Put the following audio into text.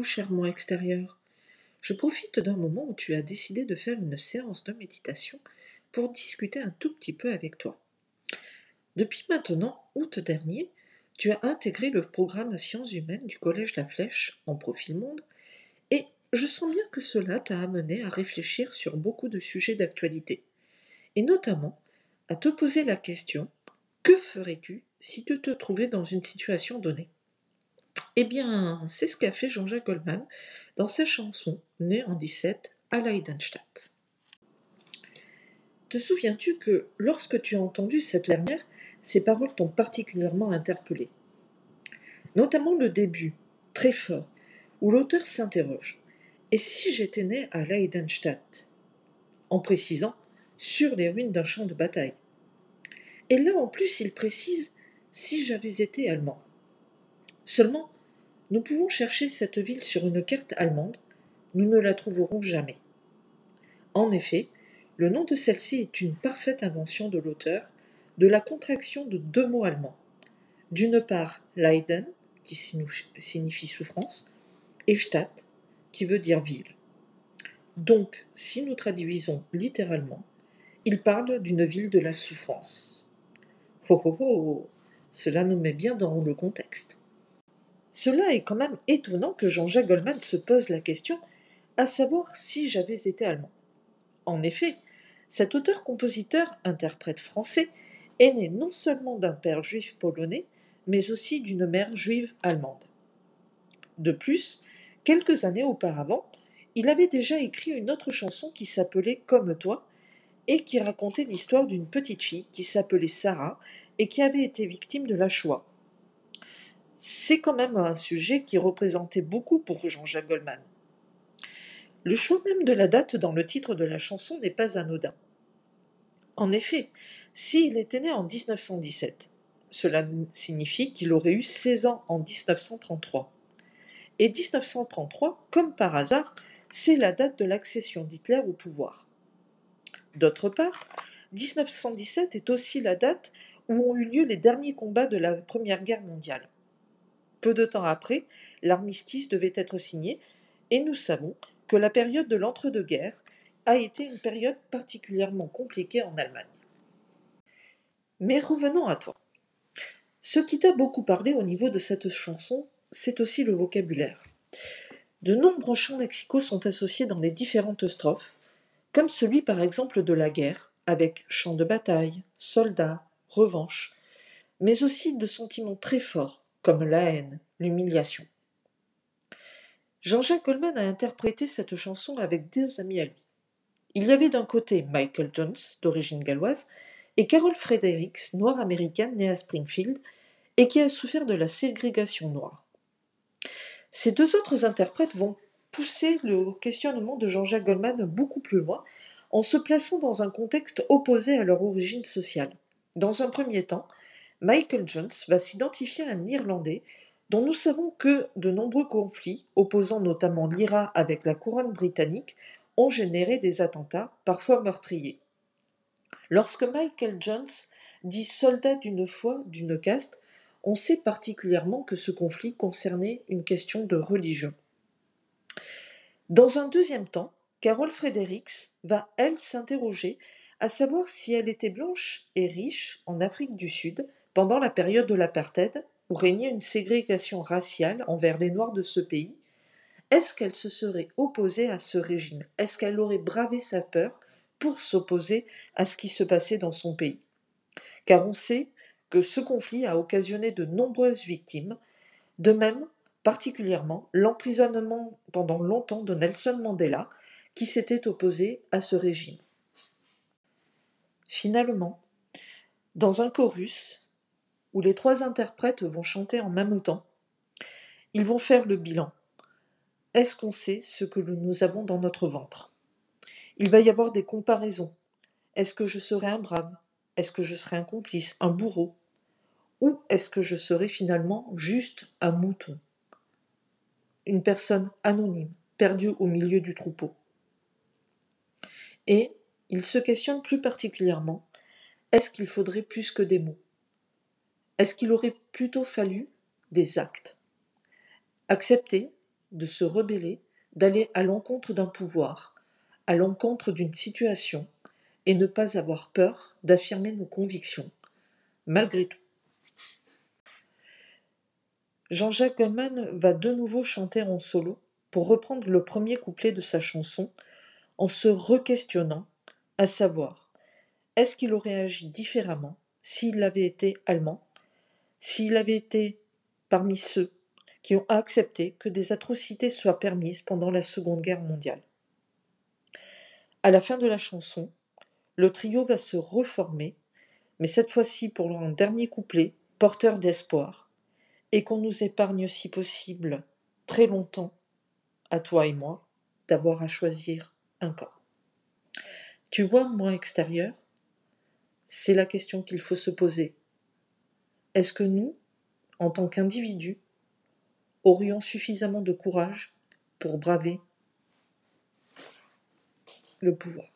Cher moi extérieur. Je profite d'un moment où tu as décidé de faire une séance de méditation pour discuter un tout petit peu avec toi. Depuis maintenant août dernier, tu as intégré le programme Sciences humaines du Collège La Flèche en profil monde et je sens bien que cela t'a amené à réfléchir sur beaucoup de sujets d'actualité et notamment à te poser la question que ferais-tu si tu te trouvais dans une situation donnée? Eh bien, c'est ce qu'a fait Jean-Jacques Goldman dans sa chanson Né en 17 à Leidenstadt. Te souviens-tu que lorsque tu as entendu cette dernière, ces paroles t'ont particulièrement interpellé? Notamment le début, très fort, où l'auteur s'interroge Et si j'étais né à Leidenstadt? En précisant sur les ruines d'un champ de bataille. Et là, en plus, il précise si j'avais été allemand. Seulement, nous pouvons chercher cette ville sur une carte allemande, nous ne la trouverons jamais. En effet, le nom de celle-ci est une parfaite invention de l'auteur, de la contraction de deux mots allemands. D'une part, Leiden, qui signifie souffrance, et Stadt, qui veut dire ville. Donc, si nous traduisons littéralement, il parle d'une ville de la souffrance. Oh oh oh Cela nous met bien dans le contexte. Cela est quand même étonnant que Jean-Jacques Goldman se pose la question à savoir si j'avais été allemand. En effet, cet auteur-compositeur-interprète français est né non seulement d'un père juif polonais, mais aussi d'une mère juive allemande. De plus, quelques années auparavant, il avait déjà écrit une autre chanson qui s'appelait Comme toi, et qui racontait l'histoire d'une petite fille qui s'appelait Sarah et qui avait été victime de la Shoah. C'est quand même un sujet qui représentait beaucoup pour Jean-Jacques Goldman. Le choix même de la date dans le titre de la chanson n'est pas anodin. En effet, s'il était né en 1917, cela signifie qu'il aurait eu 16 ans en 1933. Et 1933, comme par hasard, c'est la date de l'accession d'Hitler au pouvoir. D'autre part, 1917 est aussi la date où ont eu lieu les derniers combats de la Première Guerre mondiale. Peu de temps après, l'armistice devait être signé, et nous savons que la période de l'entre-deux-guerres a été une période particulièrement compliquée en Allemagne. Mais revenons à toi. Ce qui t'a beaucoup parlé au niveau de cette chanson, c'est aussi le vocabulaire. De nombreux champs lexicaux sont associés dans les différentes strophes, comme celui par exemple de la guerre, avec champ de bataille, soldats, revanche, mais aussi de sentiments très forts, comme la haine, l'humiliation. Jean-Jacques Goldman a interprété cette chanson avec deux amis à lui. Il y avait d'un côté Michael Jones, d'origine galloise, et Carol Fredericks, noire américaine née à Springfield, et qui a souffert de la ségrégation noire. Ces deux autres interprètes vont pousser le questionnement de Jean-Jacques Goldman beaucoup plus loin en se plaçant dans un contexte opposé à leur origine sociale. Dans un premier temps, Michael Jones va s'identifier à un Irlandais dont nous savons que de nombreux conflits, opposant notamment l'IRA avec la couronne britannique, ont généré des attentats, parfois meurtriers. Lorsque Michael Jones dit soldat d'une foi, d'une caste, on sait particulièrement que ce conflit concernait une question de religion. Dans un deuxième temps, Carol Fredericks va, elle, s'interroger à savoir si elle était blanche et riche en Afrique du Sud pendant la période de l'apartheid, où régnait une ségrégation raciale envers les Noirs de ce pays. Est-ce qu'elle se serait opposée à ce régime? Est-ce qu'elle aurait bravé sa peur pour s'opposer à ce qui se passait dans son pays? Car on sait que ce conflit a occasionné de nombreuses victimes. De même, particulièrement l'emprisonnement pendant longtemps de Nelson Mandela, qui s'était opposé à ce régime. Finalement, dans un chorus, où les trois interprètes vont chanter en même temps, ils vont faire le bilan. Est-ce qu'on sait ce que nous avons dans notre ventre? Il va y avoir des comparaisons. Est-ce que je serai un brave? Est-ce que je serai un complice, un bourreau? Ou est-ce que je serai finalement juste un mouton? Une personne anonyme, perdue au milieu du troupeau. Et il se questionne plus particulièrement, est-ce qu'il faudrait plus que des mots? Est-ce qu'il aurait plutôt fallu des actes? Accepter de se rebeller, d'aller à l'encontre d'un pouvoir, à l'encontre d'une situation, et ne pas avoir peur d'affirmer nos convictions, malgré tout. Jean-Jacques Goldman va de nouveau chanter en solo pour reprendre le premier couplet de sa chanson en se re-questionnant, à savoir, est-ce qu'il aurait agi différemment s'il avait été allemand, s'il avait été parmi ceux qui ont accepté que des atrocités soient permises pendant la Seconde Guerre mondiale. À la fin de la chanson, le trio va se reformer, mais cette fois-ci pour un dernier couplet porteur d'espoir, et qu'on nous épargne si possible très longtemps, à toi et moi, d'avoir à choisir un camp. Tu vois, moi extérieur, c'est la question qu'il faut se poser. Est-ce que nous, en tant qu'individus, aurions suffisamment de courage pour braver le pouvoir?